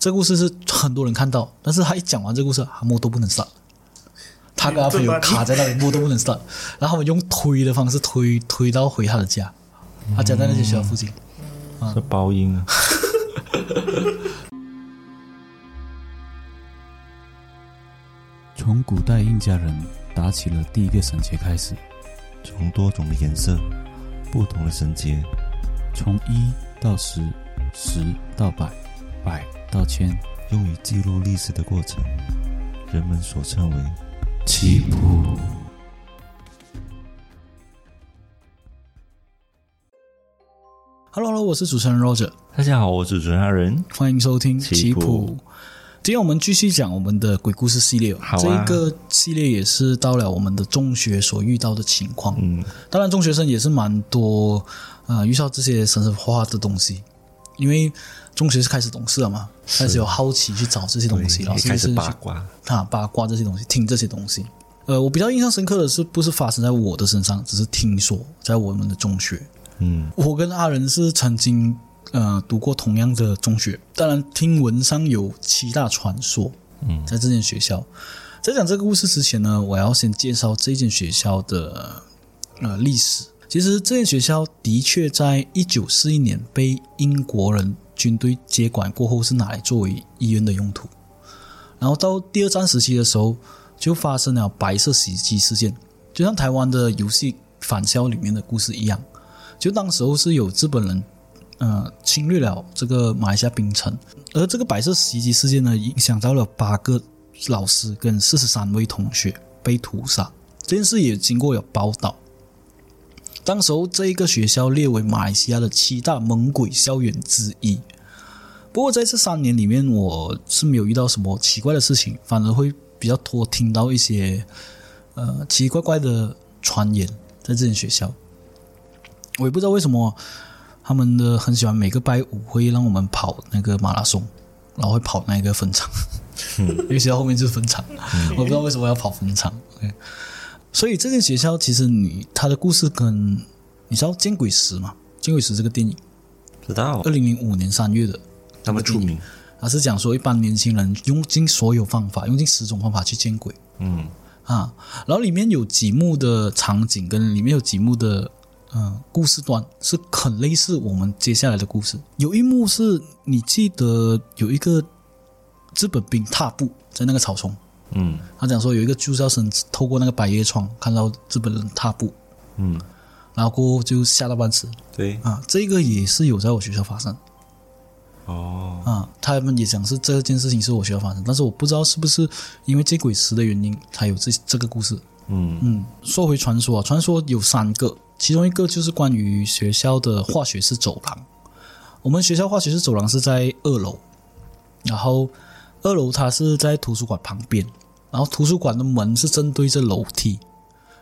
这故事是很多人看到，但是他一讲完这故事，他摸都不能上。他跟他朋友卡在那里，摸都不能上。然后他们用推的方式推推到回他的家，他家在那些学校附近。是包音啊！从古代印加人打起了第一个绳结开始，从多种的颜色、不同的绳结，从一到十，十到百，百到千，用于记录历史的过程，人们所称为棋谱。Hello，Hello，我是主持人 Roger，大家好，我是主持人阿仁。欢迎收听棋棋谱谱。今天我们继续讲我们的鬼故事系列哦，好啊这一个系列也是到了我们的中学所遇到的情况。嗯，当然，中学生也是蛮多呃遇到这些神神化化的东西，因为中学是开始懂事了嘛，开始有好奇去找这些东西，然后开始去八卦。啊八卦这些东西，听这些东西。呃，我比较印象深刻的是，不是发生在我的身上，只是听说在我们的中学，嗯，我跟阿仁是曾经呃读过同样的中学，当然听闻上有七大传说，嗯，在这间学校。在讲这个故事之前呢，我要先介绍这间学校的呃历史。其实这间学校的确在一九四一年被英国人军队接管过后，是拿来作为医院的用途。然后到第二战时期的时候，就发生了白色袭击事件，就像台湾的游戏《返校》里面的故事一样。就当时候是有日本人，呃，侵略了这个马来西亚槟城，而这个白色袭击事件呢，影响到了八个老师跟四十三位同学被屠杀。这件事也经过有报道。当时候这一个学校列为马来西亚的七大猛鬼校园之一。不过在这三年里面，我是没有遇到什么奇怪的事情，反而会比较多听到一些呃奇奇怪怪的传言在这间学校。我也不知道为什么他们的很喜欢每个拜五会让我们跑那个马拉松，然后会跑那个分场，因为学校后面就是分场，我不知道为什么要跑分场。OK 所以这间学校其实你它的故事跟你知道《见鬼石》吗？《见鬼石》这个电影，知道二零零五年三月的，那么出名。它是讲说一般年轻人用尽所有方法，用尽十种方法去见鬼嗯，啊。然后里面有几幕的场景跟里面有几幕的嗯故事段是很类似我们接下来的故事。有一幕是你记得有一个日本兵踏步在那个草丛，嗯他讲说有一个住校生透过那个百叶窗看到日本人踏步，嗯，然后过后就吓到半死对，啊。这个也是有在我学校发生。哦，啊，他们也讲是这件事情是我学校发生，但是我不知道是不是因为这鬼石的原因才有这这个故事。嗯嗯，说回传说啊，传说有三个，其中一个就是关于学校的化学室走廊。我们学校化学室走廊是在二楼，然后二楼它是在图书馆旁边，然后图书馆的门是正对着楼梯，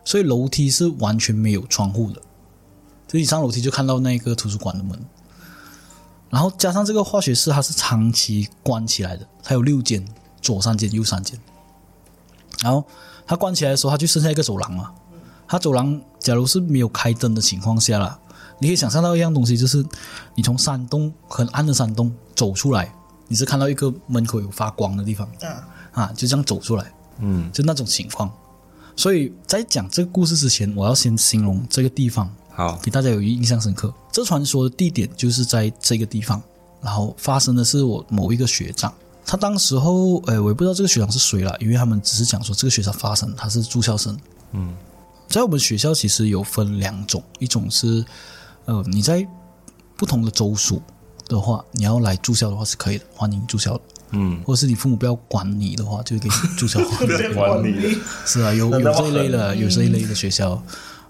所以楼梯是完全没有窗户的，就一上楼梯就看到那个图书馆的门。然后加上这个化学室它是长期关起来的，它有六间，左三间，右三间。然后它关起来的时候，它就剩下一个走廊嘛。它走廊假如是没有开灯的情况下啦，你可以想象到一样东西，就是你从山洞很暗的山洞走出来，你是看到一个门口有发光的地方啊，就这样走出来，嗯，就那种情况。所以在讲这个故事之前，我要先形容这个地方，好，给大家有印象深刻。这传说的地点就是在这个地方，然后发生的是我某一个学长，他当时候，呃，我也不知道这个学长是谁了，因为他们只是讲说这个学长发生，他是住校生。嗯，在我们学校其实有分两种，一种是，呃，你在不同的州属的话，你要来住校的话是可以的，欢迎住校的。嗯，或者是你父母不要管你的话，就给你住校。管理的，是啊，有有这一类的，有这一类的学校。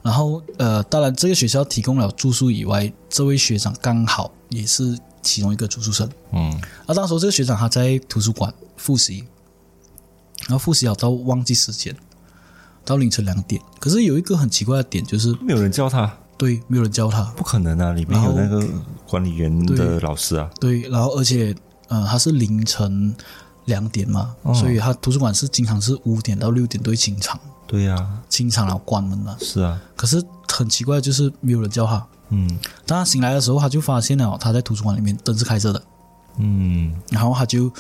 然后呃，当然这个学校提供了住宿以外，这位学长刚好也是其中一个住宿生。嗯而当时候这个学长他在图书馆复习，然后复习好到忘记时间，到凌晨两点。可是有一个很奇怪的点，就是没有人叫他，对，没有人教他。不可能啊，里面有那个管理员的老师啊。对，然后而且呃，他是凌晨两点嘛，所以他图书馆是经常是五点到六点都会清场，对呀，清场然后关门了。是啊，可是很奇怪，就是没有人叫他。嗯。当他醒来的时候，他就发现了他在图书馆里面灯是开着的，嗯，然后他就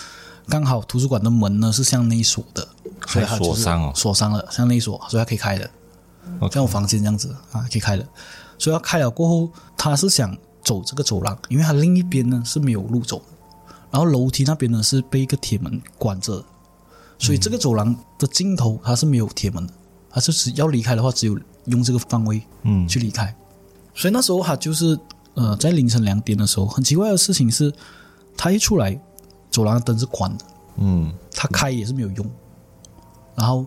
刚好图书馆的门呢是向内锁的，所以他就锁上哦。锁上了，向内锁，所以他可以开的。像我房间这样子啊，可以开的。所以他开了过后，他是想走这个走廊，因为它另一边呢是没有路走的，然后楼梯那边呢是被一个铁门关着的，所以这个走廊的尽头它是没有铁门的，他就是要离开的话，只有用这个方位嗯去离开。所以那时候他就是呃，在凌晨两点的时候，很奇怪的事情是，他一出来，走廊的灯是关的，嗯他开也是没有用。然后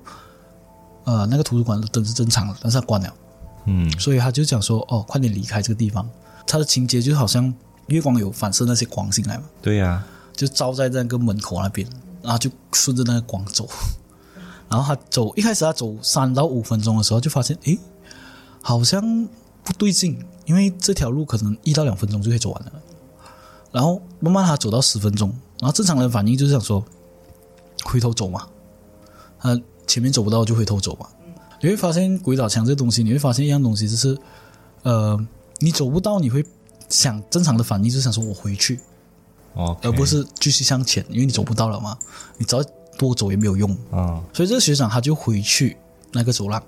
呃，那个图书馆的灯是正常的，但是他关了，嗯所以他就讲说，哦，快点离开这个地方。他的情节就好像月光有反射那些光进来嘛，对呀、就照在那个门口那边，然后就顺着那个光走。然后他走，一开始他走三到五分钟的时候，就发现，诶，好像不对劲，因为这条路可能一到两分钟就可以走完了。然后慢慢他走到十分钟，然后正常人反应就是想说，回头走嘛，他前面走不到就回头走嘛。你会发现鬼打墙这个东西，你会发现一样东西就是，呃，你走不到，你会想正常的反应就是想说我回去，哦，而不是继续向前，因为你走不到了嘛，你只要多走也没有用。啊，所以这个学长他就回去那个走廊，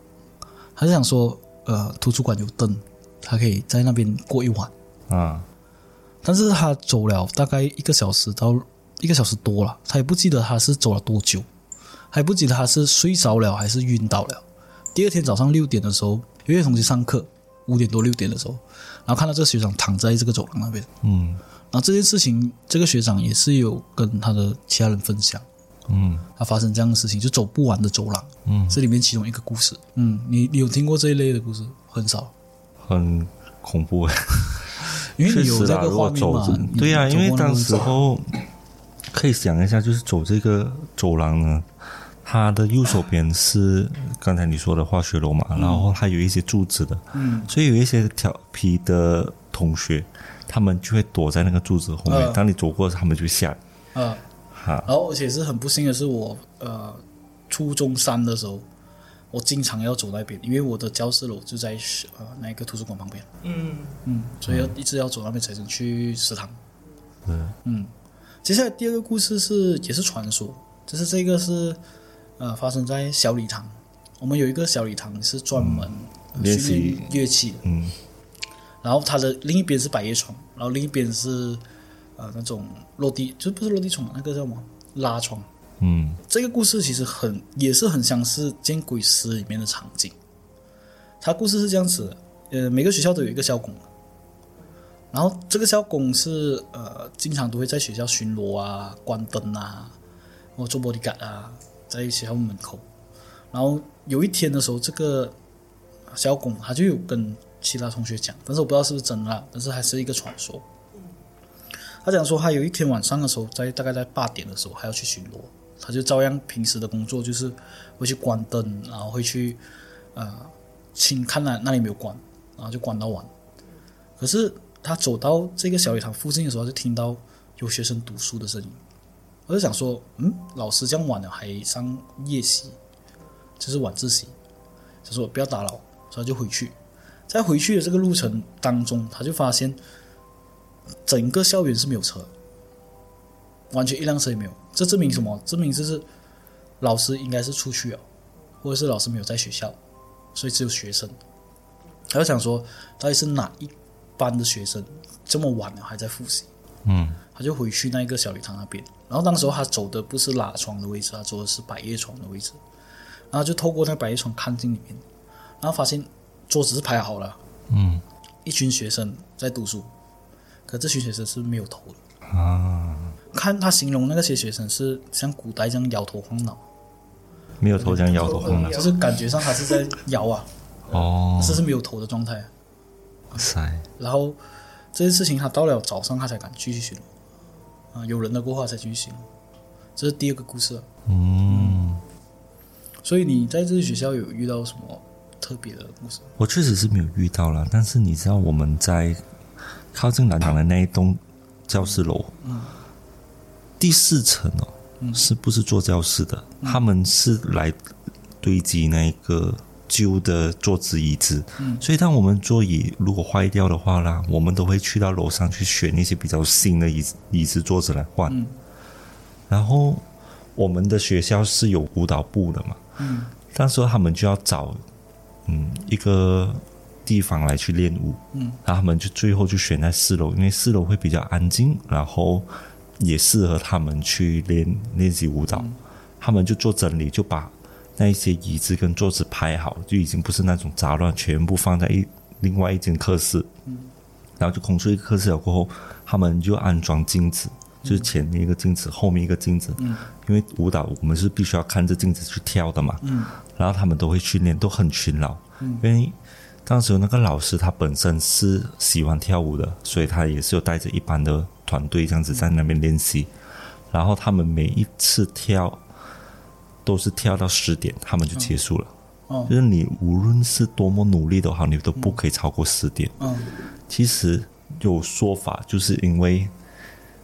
他就想说，呃，图书馆有灯，他可以在那边过一晚。啊但是他走了大概一个小时到一个小时多了，他也不记得他是走了多久，还不记得他是睡着了还是晕倒了。第二天早上六点的时候，有一位同学上课，五点多六点的时候，然后看到这个学长躺在这个走廊那边，嗯然后这件事情，这个学长也是有跟他的其他人分享。嗯他发生这样的事情，就走不完的走廊，嗯，这里面其中一个故事。嗯，你你有听过这一类的故事？很少，很恐怖哎。因为你有这个如画面嘛对呀、走因为当时候可以想一下，就是走这个走廊呢，它的右手边是刚才你说的化学楼嘛，然后还有一些柱子的，嗯，所以有一些调皮的同学，他们就会躲在那个柱子后面，嗯。当你走过，他们就吓你。啊，哈。然后而且是很不幸的是我，呃初中三的时候，我经常要走那边，因为我的教室楼就在呃那个图书馆旁边。嗯，嗯，所以要一直要走那边才能去食堂。对，嗯，接下来第二个故事是也是传说，就是这个是呃发生在小礼堂。我们有一个小礼堂是专门呃练习。乐器的，嗯。然后它的另一边是百叶窗，然后另一边是呃那种落地，就不是落地窗，那个叫什么？拉窗。嗯。这个故事其实很也是很相似《见鬼师》里面的场景。它故事是这样子的，呃，每个学校都有一个校工，然后这个校工是呃经常都会在学校巡逻啊、关灯啊，或做 bodyguard 啊，在学校门口。然后有一天的时候，这个小巩他就有跟其他同学讲，但是我不知道是不是真的，但是还是一个传说。他讲说，他有一天晚上的时候，在大概在八点的时候，还要去巡逻，他就照样平时的工作，就是会去关灯，然后会去呃清看那那里没有关，然后就关到晚。可是他走到这个小礼堂附近的时候，就听到有学生读书的声音。我就想说，嗯，老师这样晚了还上夜习，就是晚自习，他说不要打扰，所以就回去。在回去的这个路程当中，他就发现整个校园是没有车，完全一辆车也没有。这证明什么？证明就是老师应该是出去了，或者是老师没有在学校，所以只有学生。他就想说，到底是哪一班的学生这么晚了还在复习？嗯他就回去那个小礼堂那边，然后当时候他走的不是拉窗的位置，他走的是百叶窗的位置，然后就透过那百叶窗看进里面，然后发现桌子是排好了，嗯一群学生在读书，可这群学生是没有头的。啊，看他形容那个些学生是像古代这样摇头晃脑，没有头这样摇头晃脑。就是感觉上他是在摇啊，哦，这是没有头的状态。哇塞，然后这件事情他到了早上他才敢继续巡逻，啊，有人的过后才继续巡逻，这是第二个故事啊。嗯，所以你在这个学校有遇到什么特别的故事？我确实是没有遇到了，但是你知道我们在靠近南港的那一栋教室楼，第四层哦，是不是做教室的？他们是来堆积那个旧的桌子椅子，嗯，所以当我们座椅如果坏掉的话啦，我们都会去到楼上去选一些比较新的椅子、椅子、桌子来换。嗯。然后我们的学校是有舞蹈部的嘛，嗯。那时候他们就要找嗯一个地方来去练舞，嗯，然后他们就最后就选在四楼，因为四楼会比较安静，然后也适合他们去练练习舞蹈。他们就做整理，就把那一些椅子跟桌子排好，就已经不是那种杂乱，全部放在一另外一间课室，然后就空出一个课室了过后，他们就安装镜子。就是前面一个镜子，后面一个镜子，因为舞蹈我们是必须要看着镜子去跳的嘛，嗯然后他们都会训练，都很勤劳。因为当时那个老师他本身是喜欢跳舞的，所以他也是有带着一般的团队这样子在那边练习。然后他们每一次跳都是跳到十点，他们就结束了。哦就是你无论是多么努力都好，你都不可以超过十点。嗯其实有说法，就是因为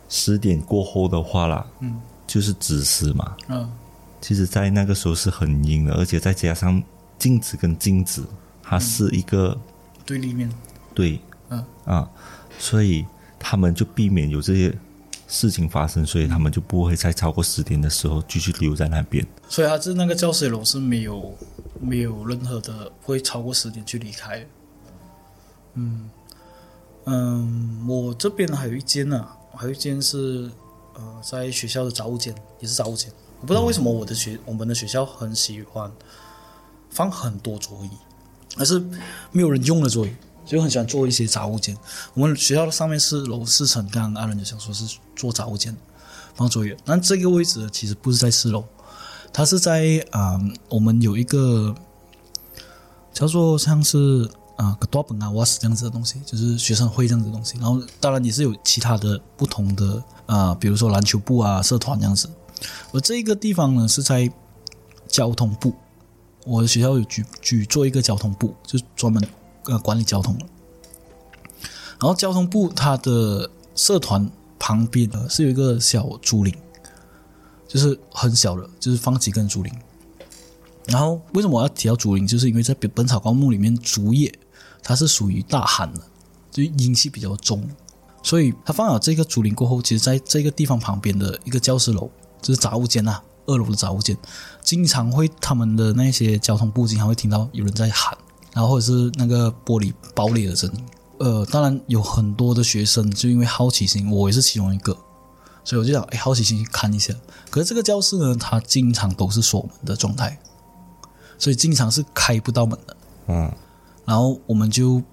十点过后的话啦，嗯。就是子时嘛，嗯。其实，在那个时候是很阴的，而且再加上镜子跟镜子，它是一个、对立面，对嗯。啊，所以他们就避免有这些事情发生，所以他们就不会在超过十点的时候继续留在那边。所以他是那个教学楼是没有没有任何的会超过十点去离开。嗯嗯，我这边还有一间呢、还有一间是呃在学校的杂物间，也是杂物间。我不知道为什么我的学、我们的学校很喜欢放很多桌椅，而是没有人用的桌椅，就很喜欢做一些杂物间。我们学校的上面是楼四层，刚刚阿伦就想说是做杂物间，放作业。但这个位置其实不是在四楼，它是在啊、我们有一个叫做像是啊个多本啊瓦斯这样子的东西，就是学生会这样子的东西。然后当然也是有其他的不同的啊、比如说篮球部啊、社团这样子。而这个地方呢是在交通部，我的学校有举举做一个交通部，就专门呃管理交通。然后交通部它的社团旁边呢是有一个小竹林，就是很小的，就是放几根竹林。然后为什么我要提到竹林？就是因为在《本草纲目》里面，竹叶它是属于大寒的，就阴气比较重，所以它放了这个竹林过后，其实在这个地方旁边的一个教室楼，就是杂物间啊，二楼的杂物间，经常会他们的那些交通部经常会听到有人在喊，然后或者是那个玻璃爆裂的声音。呃，当然有很多的学生就因为好奇心，我也是其中一个，所以我就想，哎，好奇心去看一下。可是这个教室呢，它经常都是锁门的状态，所以经常是开不到门的。嗯，然后我们就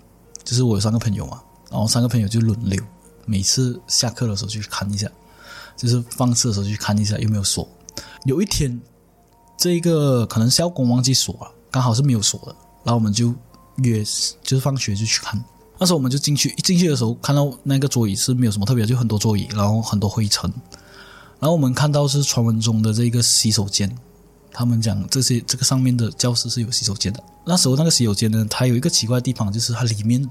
就是我有三个朋友嘛，然后三个朋友就轮流，每次下课的时候去看一下，就是放课的时候去看一下有没有锁。有一天，这个可能校工忘记锁了，刚好是没有锁的，然后我们就约就是放学就去看。那时候我们就进去，一进去的时候看到那个桌椅是没有什么特别，就很多桌椅，然后很多灰尘。然后我们看到是传闻中的这个洗手间，他们讲这些这个上面的教室是有洗手间的。那时候那个洗手间呢，它有一个奇怪的地方，就是它里面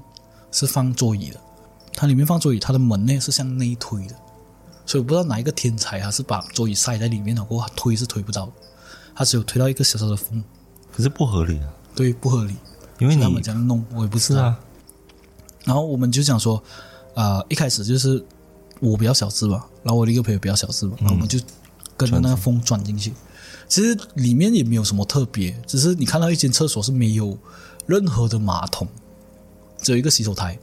是放座椅的，它里面放座椅，它的门呢是向内推的，所以我不知道哪一个天才啊是把座椅塞在里面，然后推是推不到他，只有推到一个小小的缝，可是不合理啊，对，不合理。因为他们这样弄，我也不知道。是啊，然后我们就讲说，啊、一开始就是我比较小资吧，然后我的一个朋友比较小资嘛，然后我们就跟着那个风转进去。其实里面也没有什么特别，只是你看到一间厕所是没有任何的马桶，只有一个洗手台，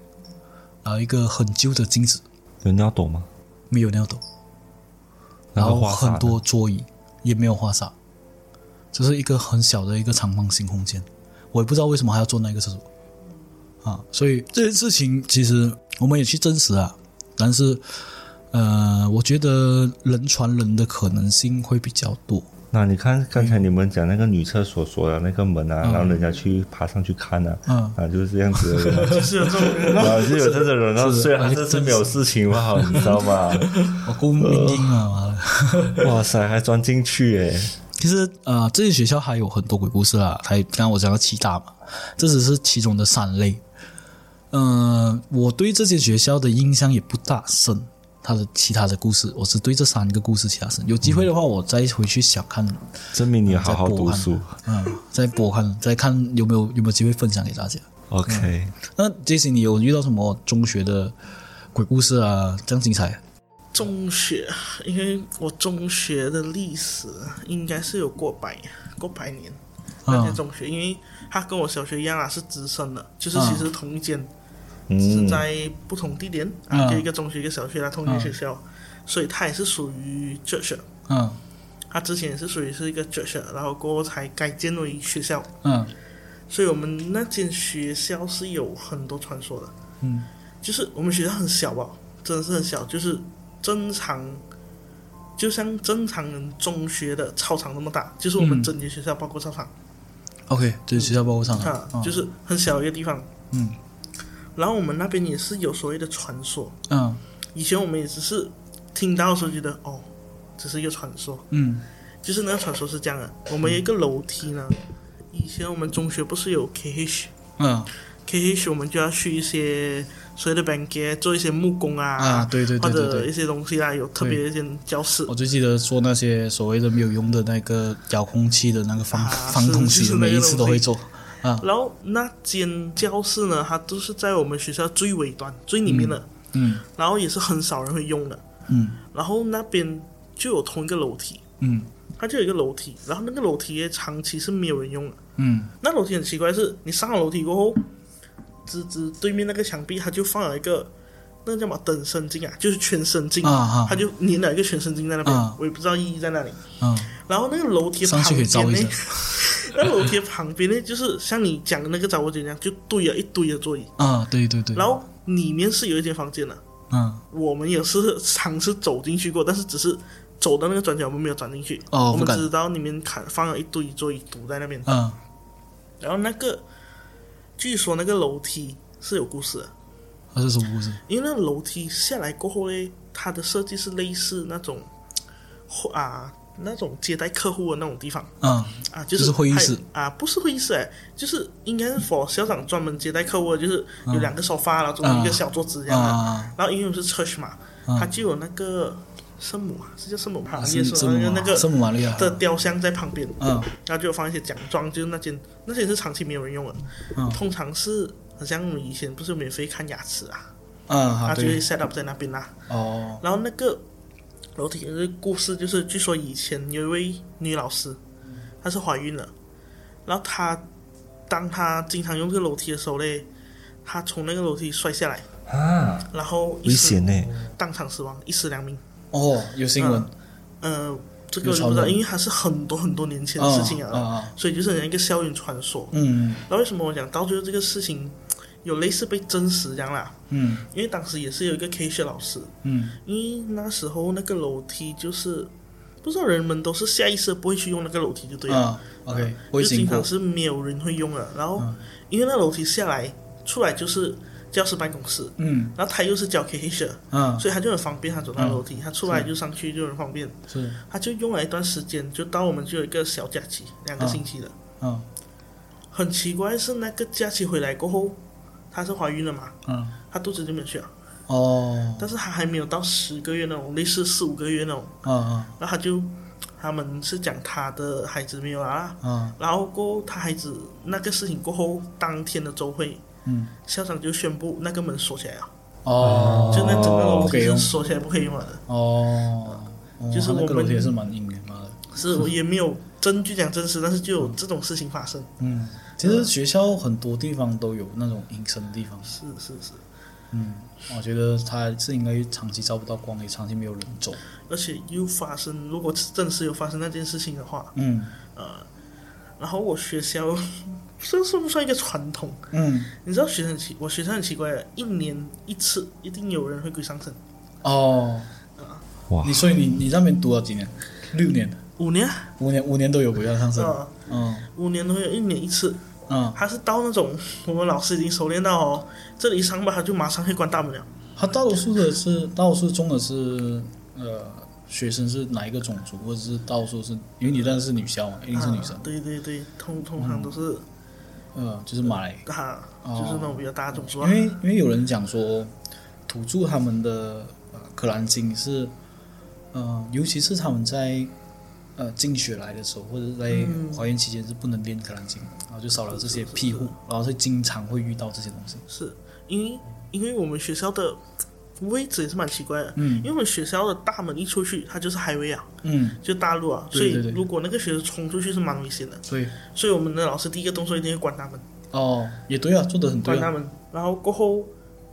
然后一个很旧的镜子，有尿斗吗？没有尿斗，然后很多桌椅也没有花洒，就是一个很小的一个长方形空间。我也不知道为什么还要做那个厕所。啊，所以这件事情其实我们也去证实啊，但是呃，我觉得人传人的可能性会比较多。那你看刚才你们讲那个女厕所锁的那个门啊，然后人家去爬上去看啊，嗯。啊就是这样子的 人，是有这种人啊是有这种人，然后是。虽然他这次没有事情吧，你知道吗？我公民英啊，哇塞，还钻进去诶，其实呃，这些学校还有很多鬼故事啊，还刚刚我讲到七大嘛，这只是其中的三类。嗯、我对这些学校的印象也不大深，他的其他的故事，我只对这三个故事其他深。有机会的话，我再回去想看，证明你好好读书。嗯，再播看，再看有没有有没有机会分享给大家。OK，那杰西，你有遇到什么中学的鬼故事啊？这样精彩？中学，因为我中学的历史应该是有过百过百年。那间嗯中学，因为它跟我小学一样啊，是直升的，就是嗯其实同一间，只是嗯，在不同地点嗯啊，就一个中学一个小学啦，同一间学校，所以它也是属于。嗯它之前也是属于是一个 church，然后过后才改建为学校，嗯所以我们那间学校是有很多传说的。嗯就是我们学校很小吧，真的是很小，就是正常，就像正常人中学的操场那么大，就是我们嗯整间学校包括操场，，OK，就是学校包括操场，嗯就是很小一个地方。嗯。然后我们那边也是有所谓的传说，嗯。以前我们也只是听到的时候觉得哦，只是一个传说，嗯。就是那个传说是这样的，我们有一个楼梯呢，以前我们中学不是有 KH。嗯 KH 我们就要去一些所谓的 bank 做一些木工啊，啊，对对对对对。或者一，些东西啊，有特别一间教室我，最记得做那些所谓的没有用的那个遥控器的那个方、啊放东西每一次都会做。啊。然后那间教室呢，它都是在我们学校最尾端、最里面的，嗯然后也是很少人会用的。嗯。然后那边就有同一个楼梯，嗯。它就有一个楼梯，然后那个楼梯长期是没有人用的。嗯。那楼梯很奇怪的是，你上了楼梯过后，直直对面那个墙壁，它就放了一个那个叫什么等身镜啊，就是全身镜，啊啊。它就粘了一个全身镜在那边，啊。我也不知道意义在哪里。嗯然后那个楼梯旁边一下。呢，那楼梯旁边呢，就是像你讲的那个杂货间一样，就堆了一堆的座椅，啊，对对对。然后里面是有一间房间的，嗯我们也是尝试走进去过，但是只是走到那个转角，我们没有转进去。哦我们只知道里面看放了一堆座椅堵在那边，嗯然后那个据说那个楼梯是有故事的，那是什么故事？因为那个楼梯下来过后呢，它的设计是类似那种啊那种接待客户的那种地方。嗯啊，就就是是会议室还啊，不是会议室哎，就是应该是 for 校长专门接待客户的，就是有两个沙发，然后中间一个小桌子这样的。啊然后因为是 church 嘛，嗯它就有那个圣母啊，是叫圣母吗？啊耶稣圣母那个那个圣母玛利亚。的雕像在旁边，嗯然后就放一些奖状，就是那间那些是长期没有人用的，嗯通常是好像以前不是免费看牙齿啊，嗯他就会对 set up 在那边啦。哦然后那个楼梯的故事就是，据说以前有一位女老师，她是怀孕了，然后她当她经常用这个楼梯的时候嘞，她从那个楼梯摔下来，啊，然后一危死险呢。当场死亡，一尸两命。哦有新闻。呃，这个我就不知道，因为还是很多很多年前的事情啊，所以就是很像一个校园传说。嗯。那为什么我讲到最后这个事情有类似被真实这样啦？嗯。因为当时也是有一个 K 学老师，嗯。因为那时候那个楼梯就是不知道人们都是下意识不会去用那个楼梯就对了，啊 OK 就经常是没有人会用了。然后、嗯。因为那楼梯下来出来就是教室办公室，嗯。然后他又是教 K 学，嗯。所以他就很方便，他走到楼梯，他出来就上去就很方便。是。他就用了一段时间，就到我们就有一个小假期，两个星期的。嗯。很奇怪是那个假期回来过后，她是怀孕了嘛，嗯。她肚子就没有去了，哦。但是她还没有到十个月那种，类似四五个月那种，嗯嗯。然后她就他们是讲她的孩子没有啦，嗯。然后过后她孩子那个事情过后，当天的周会，嗯校长就宣布那个门锁起来了，哦就那整个楼梯是不可以用锁起来不可以用了的，哦，就是我们那个楼梯也是蛮硬的，妈的。是我也没有证据讲真实，但是就有这种事情发生，嗯，其实学校很多地方都有那种隐身的地方。是是是。嗯，我觉得它是应该长期照不到光，也长期没有人走。而且又发生，如果真是有发生那件事情的话，嗯呃然后我学校这算不算一个传统？嗯，你知道学生很奇，我学生很奇怪的，一年一次一定有人会鬼上身，哦，啊。哇你所以你你那边读了几年？六年，五年。五年，五年都有鬼要上身。啊、嗯。五年都有一年一次，嗯，他是到那种我们老师已经熟练到哦，这里一上班他就马上会关大门了，他大多数的是，大多数中的是呃学生是哪一个种族，或者是大多数是因为你认识是女校嘛，一定是女生。啊，对对对，通通常都是呃，就是马来。啊，哦就是那种比较大的种族因啊，为因为有人讲说，土著他们的呃可兰经是，呃，尤其是他们在呃经血来的时候，或者在怀孕期间是不能练可兰经，然后就少了这些庇护，然后是经常会遇到这些东西。是因为因为我们学校的位置也是蛮奇怪的，嗯。因为我们学校的大门一出去，它就是 highway 啊，嗯，就大路啊，对对对所以如果那个学生冲出去是蛮危险的，所以所以我们的老师第一个动作一定会关大门，哦，也对啊，做的很对啊。关大门，然后过后，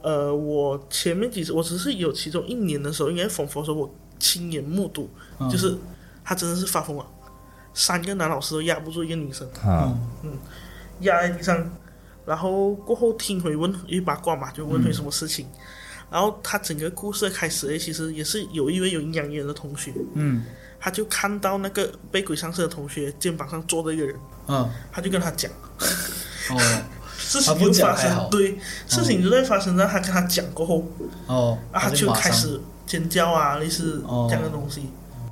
呃，我前面几次我只是有其中一年的时候，应该缝佛的时候，我亲眼目睹，嗯。就是他真的是发疯了，三个男老师都压不住一个女生，啊，压在地上，然后过后听回问，因为八卦嘛，就问回什么事情。然后他整个故事的开始诶，其实也是有一位有阴阳眼的同学，嗯。他就看到那个被鬼上身的同学肩膀上坐着一个人，嗯。他就跟他讲，哦。事情就发生，对，事情就在发生在他跟他讲过后，哦，啊，他就开始尖叫啊，类似哦。这样的东西。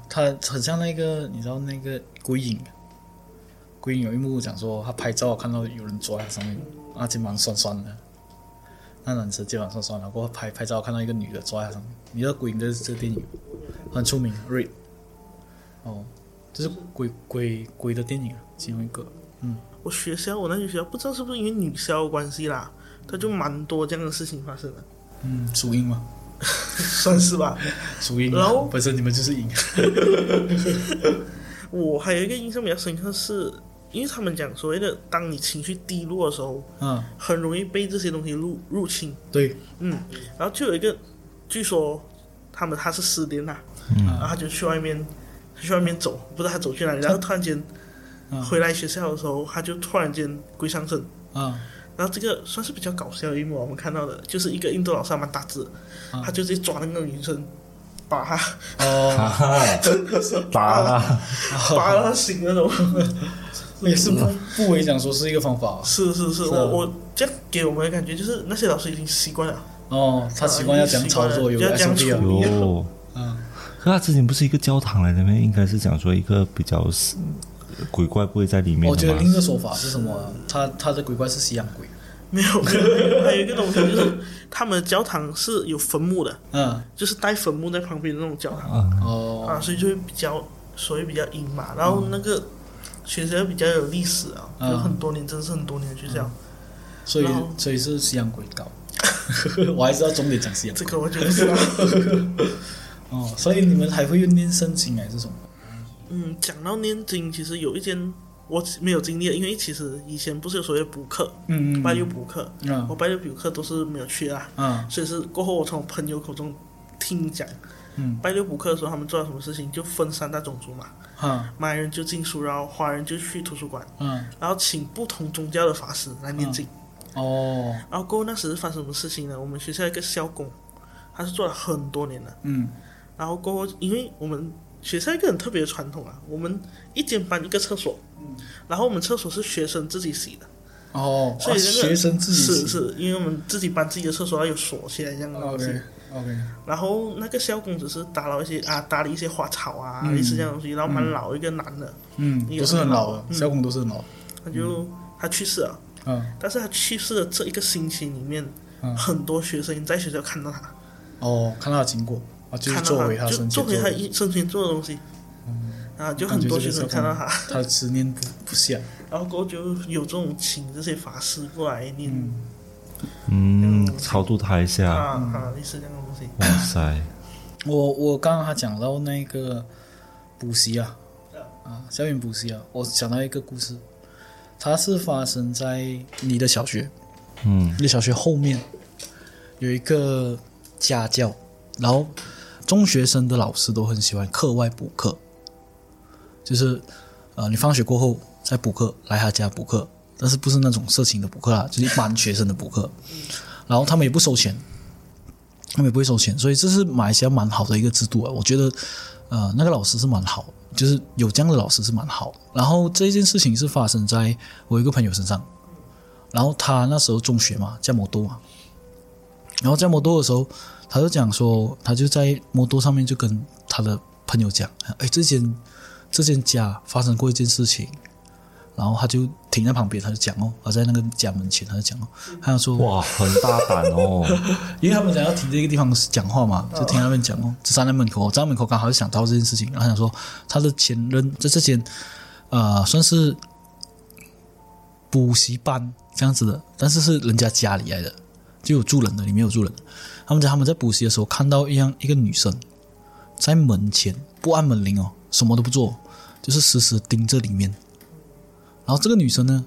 他很像那个，你知道那个鬼影，鬼影有一幕讲说他拍照看到有人坐在上面，啊肩膀酸酸的，那男生肩膀上酸的，过后拍拍照看到一个女的坐在他上面，你知道鬼影这这个电影很出名，Red，哦，这是鬼鬼鬼的电影啊，其中一个，嗯。我学校我那学校不知道是不是因为女校的关系啦，他就蛮多这样的事情发生的，嗯，属阴吗，算是吧。属阴，然后本身你们就是阴，我还有一个印象比较深刻是，因为他们讲所谓的，当你情绪低落的时候，嗯，很容易被这些东西入入侵。对，嗯，然后就有一个，据说他们他是失恋啦，然后他就去外面，去外面走，不知道他走去哪里，然后突然间嗯回来学校的时候，他就突然间鬼上身。啊，然后这个算是比较搞笑的一幕，我们看到的就是一个印度老师还蛮大只的，啊他就直接抓那个女生，把她哦，真的是打把啦，她 把她醒那种。也是不不为讲说是一个方法是是是，是啊我我这样给我们的感觉就是那些老师已经习惯了，哦，他习惯要讲操作，有要这样 SOP 啊处，理有。嗯。可他之前不是一个教堂来的吗？应该是讲说一个比较是鬼怪不会在里面我觉得。另一个说法是什么啊？他他的鬼怪是西洋鬼。没有没有，还有一个东西就是他们的教堂是有坟墓的，嗯，就是带坟墓在旁边的那种教堂啊，哦，啊，所以就会比较所以比较阴嘛，然后那个学校比较有历史啊，嗯。有很多年，真是很多年的学校，所以所以是西洋鬼搞。我还是要重点讲西洋这个我就不知道。哦，所以你们还会用念圣经还是什么？嗯，讲到念经，其实有一件我没有经历，因为其实以前不是有所谓的补课，嗯拜六补课，嗯。我嗯拜六补课都是没有去的啦，嗯。所以是过后我从朋友口中听讲，嗯。拜六补课的时候他们做了什么事情，就分三大种族嘛，哈马来人就进书，然后华人就去图书馆，嗯。然后请不同宗教的法师来念经，哦。然后过后那时是发生什么事情呢？我们学校一个校工，他是做了很多年的，嗯。然后过后因为我们学校一个很特别的传统啊，我们一间班一个厕所，然后我们厕所是学生自己洗的，哦，所以那个啊学生自己是是，因为我们自己班自己的厕所要有锁起来这样的东西。OK OK 然后那个小工只是打了一些啊，打了一些花草啊，嗯。类似这样东西。然后蛮老一个男的，嗯，你有都是很老的，嗯。小工都是很老。他就、他去世了。嗯。但是他去世的这一个星期里面，嗯。很多学生在学校看到他，哦，看到他经过啊，就是看到作为他就生前做的，做回他一生前做的东西。啊，就很多学生看到他，他执念不不下。然后过后就有这种请这些法师过来念、嗯，超度他一啊下，啊啊，类似这样西。哇塞，我我刚刚他讲到那个补习啊，啊，校园补习啊，我想到一个故事，它是发生在你的小学，嗯。你的小学后面有一个家教，然后中学生的老师都很喜欢课外补课，就是呃，你放学过后再补课，来他家补课，但是不是那种色情的补课啦，就是一般学生的补课，然后他们也不收钱，他们也不会收钱，所以这是马来西亚蛮好的一个制度啊，我觉得呃，那个老师是蛮好，就是有这样的老师是蛮好。然后这件事情是发生在我一个朋友身上，然后他那时候中学嘛，在摩托嘛，然后在摩托的时候，他就讲说，他就在摩托上面就跟他的朋友讲，哎，这间这间家发生过一件事情，然后他就停在旁边，他就讲哦，他在那个家门前，他就讲哦，他就说哇，很大胆哦，因为他们想要停这个地方讲话嘛，就停在那边讲哦，就站在门口，站在门口刚好就想到这件事情，然后想说他的前任在这间呃算是补习班这样子的，但是是人家家里来的，就有住人的，里面有住人。他们在他们在补习的时候看到一样一个女生在门前不按门铃哦，什么都不做，就是死死盯着里面。然后这个女生呢，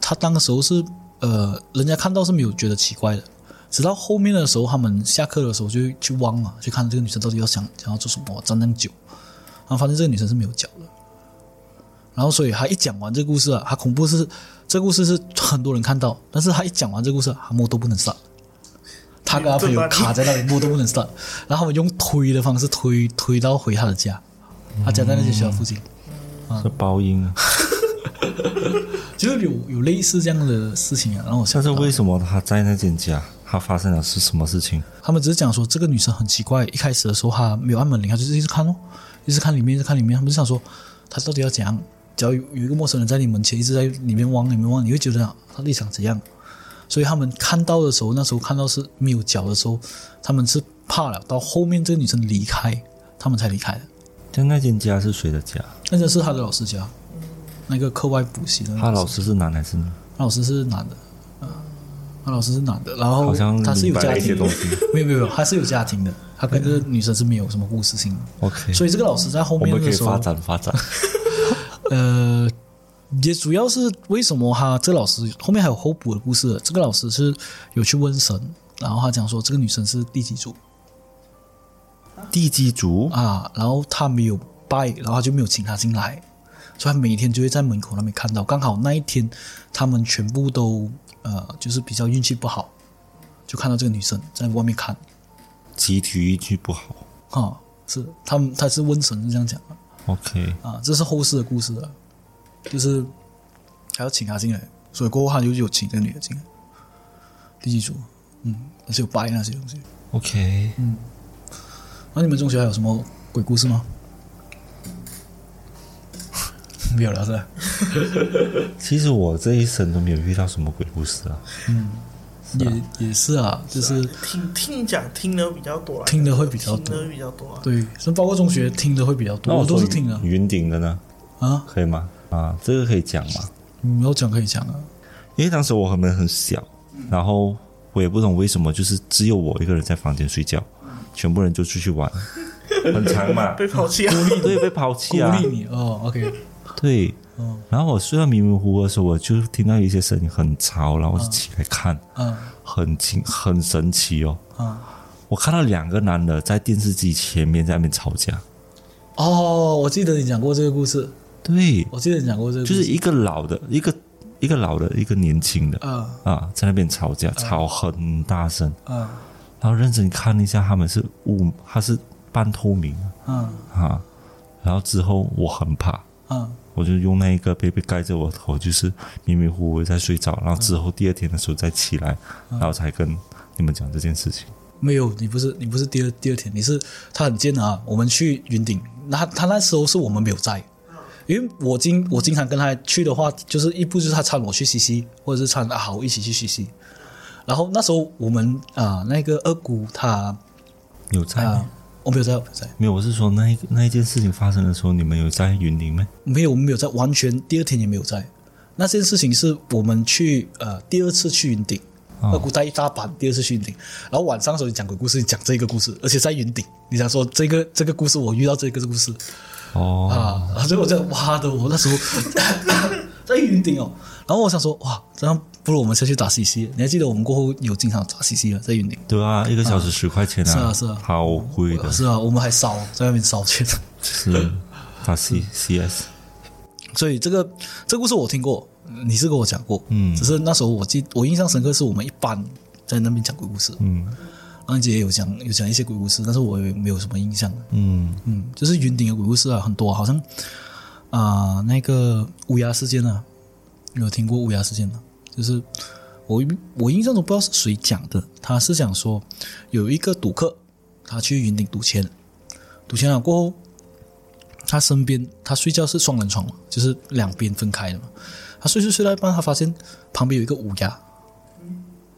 她当时候是呃，人家看到是没有觉得奇怪的，直到后面的时候，他们下课的时候就去望嘛，去看这个女生到底要想想要做什么，站那么久，然后发现这个女生是没有脚的。然后所以他一讲完这个故事啊，他恐怖是这个故事是很多人看到，但是他一讲完这个故事，他摸都不能上。他跟他朋友卡在那里摸都不能上，然后他们用推的方式推推到回他的家，他家在那些学校附近。是包音啊！就是有有类似这样的事情啊，然后我想到但是为什么他在那间家，他发生了是什么事情？他们只是讲说这个女生很奇怪，一开始的时候她没有按门铃，她就是一直看哦，一直看里面，一直看里面。他们就想说她到底要怎样？只要有有一个陌生人在你门前一直在里面望里面望，你会觉得她立场怎样？所以他们看到的时候，那时候看到是没有脚的时候，他们是怕了。到后面这个女生离开，他们才离开的。就那间家是谁的家？那间是他的老师家，那个课外补习的他老师是男还是女？他老师是男的，啊，他老师是男的，然后好像他是有家庭的。没有 没有，没有他是有家庭的，他跟这个女生是没有什么故事性的，OK，所以这个老师在后面的时候发，展发展。呃，也主要是为什么他这个老师后面还有后补的故事，这个老师是有去问神，然后他讲说这个女生是第几组？地基族啊，然后他没有拜，然后他就没有请她进来，所以他每天就会在门口那边看到。刚好那一天，他们全部都呃，就是比较运气不好，就看到这个女生在外面看集体运气不好。啊，是他们他是瘟神是 这样讲的 OK，啊，这是后世的故事了，就是还要请他进来，所以过后他就有请这个女的进来。第几组？嗯，而且有拜那些东西。OK，嗯那你们中学还有什么鬼故事吗？没有了是吧？其实我这一生都没有遇到什么鬼故事啊。嗯也也是啊，就是听听讲听的比较多，听的会比较多听的比较多啊。对，是包括中学听的会比较那多，我都是听的云顶的呢，啊。可以吗？啊，这个可以讲吗？你要讲可以讲啊，因为当时我很很小，然后我也不懂为什么，就是只有我一个人在房间睡觉，全部人就出去玩，很长嘛，被抛弃啊！对，被抛弃啊，鼓励你哦。OK，对，嗯。然后我睡到迷迷糊糊的时候，我就听到一些声音很吵，然后我就起来看，嗯。很惊，很神奇哦。嗯，我看到两个男的在电视机前面在那边吵架，哦，我记得你讲过这个故事，对，我记得你讲过这个故事，就是一个老的，一个一个老的，一个年轻的嗯。啊，在那边吵架，吵很大声，嗯。然后认真看一下，他们是雾，他是半透明的嗯。啊，然后之后我很怕，嗯我就用那一个被被盖着我头，就是迷迷糊糊在睡着，然后之后第二天的时候再起来，然后才跟你们讲这件事情。没有，你不是你不是第二第二天，你是他很贱啊。我们去云顶，那他他那时候是我们没有在，因为我经我经常跟他去的话，就是一步就是他搀我去西西，或者是搀阿豪一起去西西。然后那时候我们啊、那个二姑她有在吗？啊、我没有在，我没有在，没有，我是说那一那一件事情发生的时候，你们有在云林吗？没有，我们没有在，完全第二天也没有在。那件事情是我们去呃第二次去云顶，哦二姑带一大班，第二次去云顶，然后晚上的时候你讲鬼故事，你讲这个故事，而且在云顶，你想说这个这个故事我遇到这个故事，哦，啊，所以我在哇的，我那时候 在云顶哦，然后我想说哇，这样不如我们先去打 CC。你还记得我们过后有经常打 CC 了，在云顶。对啊，一个小时十块钱啊，是啊是啊。好贵的，是啊，我们还烧在外面烧钱，是打 C C S，所以这个这个故事我听过，你是跟我讲过，嗯。只是那时候我记我印象深刻是我们一班在那边讲鬼故事，嗯。安姐也有讲有讲一些鬼故事，但是我也没有什么印象，嗯。嗯，就是云顶的鬼故事啊，很多，好像啊、那个乌鸦事件啊，你有听过乌鸦事件吗？就是我我印象中不知道是谁讲的，他是讲说有一个赌客，他去云顶赌钱，赌钱了过后，他身边他睡觉是双人床嘛，就是两边分开的嘛，他睡睡睡到一半，他发现旁边有一个乌鸦，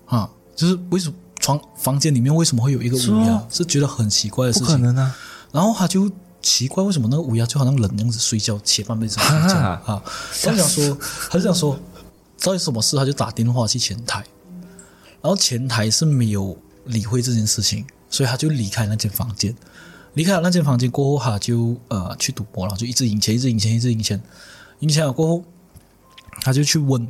啊，就是为什么床房间里面为什么会有一个乌鸦？是觉得很奇怪的事情。不可能啊！然后他就奇怪，为什么那个乌鸦就好像人那样子睡觉，前半辈子睡觉啊啊？他就想说，他就想说，到底什么事？他就打电话去前台，然后前台是没有理会这件事情，所以他就离开那间房间。离开了那间房间过后，他就呃去赌博了，就一直赢钱，一直赢钱，一直赢钱。赢钱了过后，他就去问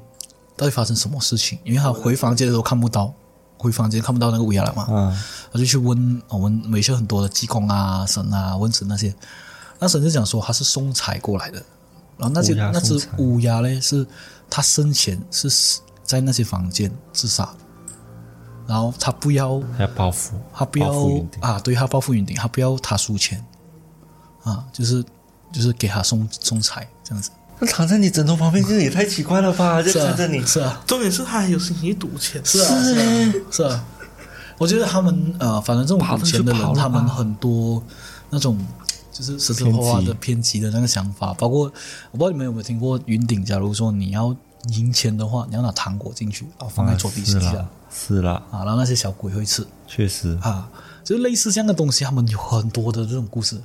到底发生什么事情，因为他回房间的时候看不到，回房间看不到那个乌鸦了嘛。嗯，他就去问我们美秀很多的济公啊、神啊、问神那些，那神就讲说他是送财过来的，然后那些那只乌鸦呢是他生前是死在那些房间自杀，然后他不要他要报复，他不要啊，对他报复云顶，他不要他输钱啊，就是就是给他送送财这样子，那躺在你枕头旁边，这个也太奇怪了吧？就看着你，是啊，重点是他还有心情赌钱，是啊，是啊，是。啊。我觉得他们呃，反正这种赌钱的人，他们很多那种就是实实花花的偏激的那个想法，包括我不知道你们有没有听过云顶，假如说你要赢钱的话，你要拿糖果进去，然后放在桌底下。是啦，是啦，啊，然后那些小鬼会吃。确实，啊，就类似这样的东西，他们有很多的这种故事。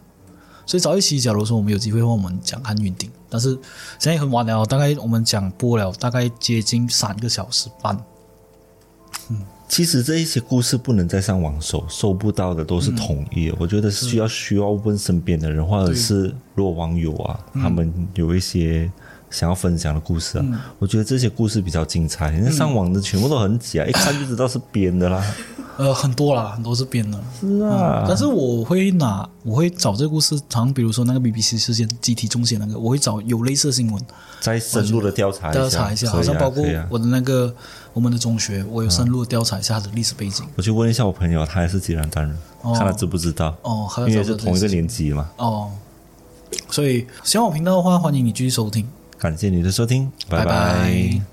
所以早一期，假如说我们有机会的话，我们讲看云顶，但是现在很晚了，大概我们讲播了大概接近三个小时半。嗯其实这一些故事不能再上网搜，搜不到的都是统一的。我觉得是需要需要问身边的人，或者是如果网友啊，他们有一些想要分享的故事啊，我觉得这些故事比较精彩。那上网的全部都很假，一看就知道是编的啦。呃，很多啦，很多是编的。是啊，但是我会拿，我会找这个故事，好像比如说那个 BBC 事件集体中邪那个，我会找有类似的新闻。再深入的调查一下，调查一下，好像包括我的那个我们的中学，我有深入的调查一下它的历史背景。我去问一下我朋友，他也是济南单人，哦。看他知不知道。哦，因为是同一个年级嘛。哦，所以喜欢我频道的话，欢迎你继续收听，感谢你的收听，拜。拜拜